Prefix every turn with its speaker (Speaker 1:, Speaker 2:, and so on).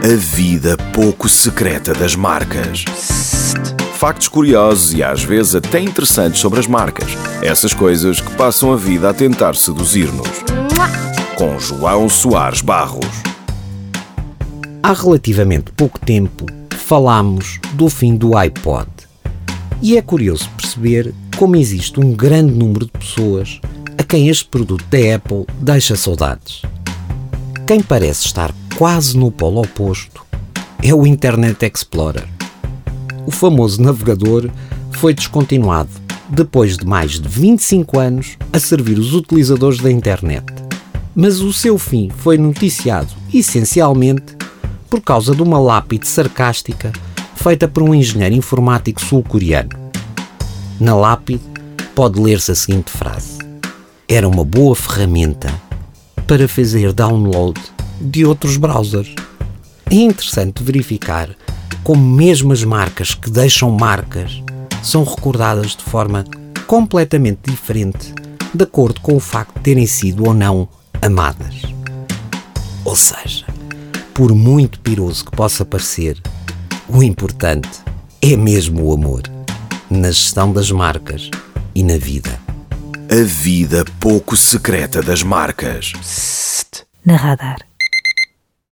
Speaker 1: A vida pouco secreta das marcas. Factos curiosos e às vezes até interessantes sobre as marcas. Essas coisas que passam a vida a tentar seduzir-nos. Com João Soares Barros.
Speaker 2: Há relativamente pouco tempo falámos do fim do iPod. E é curioso perceber como existe um grande número de pessoas a quem este produto da Apple deixa saudades. Quem parece estar quase no polo oposto é o Internet Explorer. O famoso navegador foi descontinuado depois de mais de 25 anos a servir os utilizadores da internet. Mas o seu fim foi noticiado essencialmente por causa de uma lápide sarcástica feita por um engenheiro informático sul-coreano. Na lápide pode ler-se a seguinte frase: Era uma boa ferramenta para fazer download de outros browsers. É interessante verificar como mesmo as marcas que deixam marcas são recordadas de forma completamente diferente de acordo com o facto de terem sido ou não amadas. Ou seja, por muito piroso que possa parecer, o importante é mesmo o amor na gestão das marcas e na vida.
Speaker 1: A vida pouco secreta das marcas.
Speaker 3: Na radar.